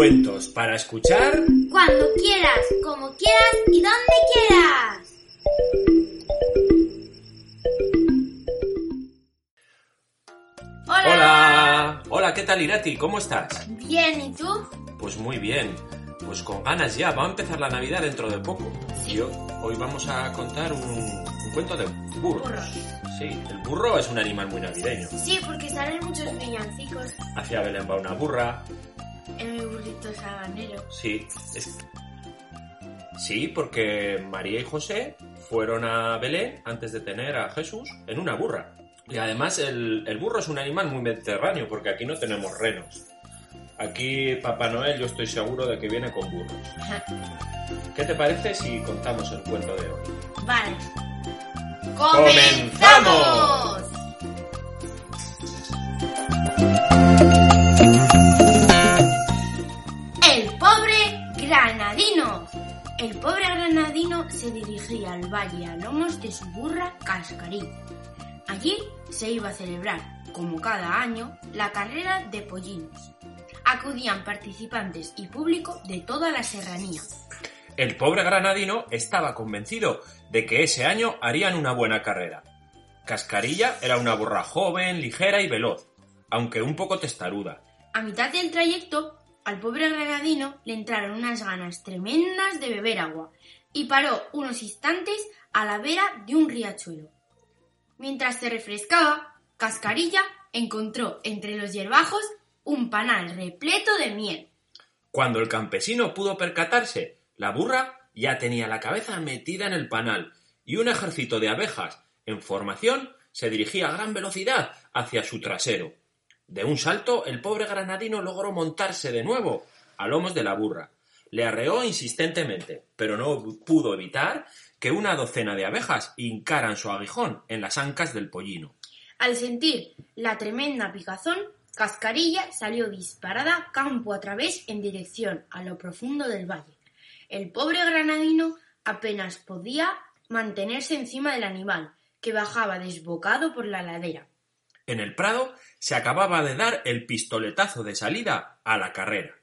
Cuentos para escuchar Cuando quieras, como quieras y donde quieras. Hola. Hola. Hola, ¿qué tal Irati? ¿Cómo estás? Bien, ¿y tú? Pues muy bien. Pues con ganas ya, va a empezar la Navidad dentro de poco. Sí. Y ho- hoy vamos a contar un, un cuento de burros. Burros. Sí, el burro es un animal muy navideño. Sí, porque salen muchos villancicos Hacia Belén va una burra. En mi burrito sabanero. Sí, es... Sí, porque María y José fueron a Belén antes de tener a Jesús en una burra. Y además el, el burro es un animal muy mediterráneo porque aquí no tenemos renos. Aquí Papá Noel yo estoy seguro de que viene con burros. ¿Qué te parece si contamos el cuento de hoy? Vale. ¡Comenzamos! Al valle a lomos de su burra Cascarilla. Allí se iba a celebrar, como cada año, la carrera de pollinos. Acudían participantes y público de toda la serranía. El pobre granadino estaba convencido de que ese año harían una buena carrera. Cascarilla era una burra joven, ligera y veloz, aunque un poco testaruda. A mitad del trayecto, al pobre granadino le entraron unas ganas tremendas de beber agua y paró unos instantes a la vera de un riachuelo. Mientras se refrescaba, Cascarilla encontró entre los hierbajos un panal repleto de miel. Cuando el campesino pudo percatarse, la burra ya tenía la cabeza metida en el panal y un ejército de abejas en formación se dirigía a gran velocidad hacia su trasero. De un salto, el pobre granadino logró montarse de nuevo a lomos de la burra. Le arreó insistentemente, pero no pudo evitar que una docena de abejas hincaran su aguijón en las ancas del pollino. Al sentir la tremenda picazón, Cascarilla salió disparada campo a través en dirección a lo profundo del valle. El pobre granadino apenas podía mantenerse encima del animal, que bajaba desbocado por la ladera. En el prado se acababa de dar el pistoletazo de salida a la carrera.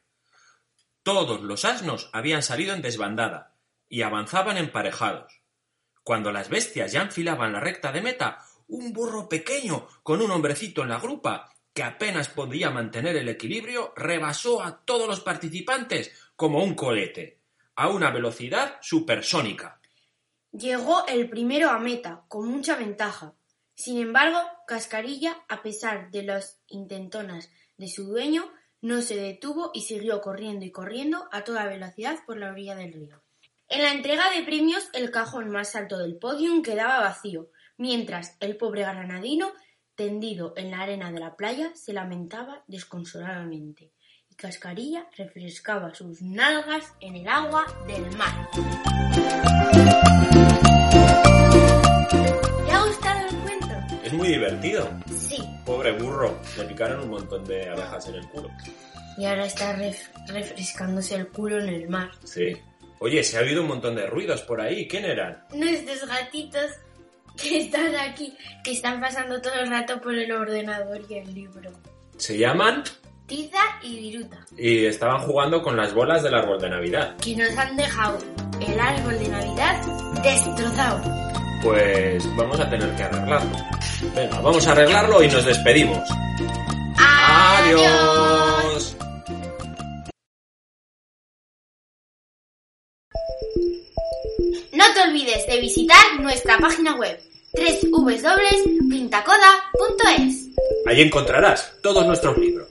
Todos los asnos habían salido en desbandada y avanzaban emparejados. Cuando las bestias ya enfilaban la recta de meta, un burro pequeño con un hombrecito en la grupa que apenas podía mantener el equilibrio rebasó a todos los participantes como un colete, a una velocidad supersónica. Llegó el primero a meta, con mucha ventaja. Sin embargo, Cascarilla, a pesar de las intentonas de su dueño, no se detuvo y siguió corriendo y corriendo a toda velocidad por la orilla del río. En la entrega de premios, el cajón más alto del podium quedaba vacío, mientras el pobre granadino, tendido en la arena de la playa, se lamentaba desconsoladamente, y Cascarilla refrescaba sus nalgas en el agua del mar. ¿Te ha gustado el cuento? Es muy divertido. Sí. Pobre burro, le picaron un montón de abejas en el culo. Y ahora está ref- refrescándose el culo en el mar. Sí. Oye, se ha oído un montón de ruidos por ahí. ¿Quién eran? Nuestros gatitos que están aquí, que están pasando todo el rato por el ordenador y el libro. Se llaman Tiza y Viruta, y estaban jugando con las bolas del árbol de Navidad. que nos han dejado el árbol de Navidad destrozado. Pues vamos a tener que arreglarlo. Venga, vamos a arreglarlo y nos despedimos. ¡Adiós! No te olvides de visitar nuestra página web www.pintacoda.es. Allí encontrarás todos nuestros libros.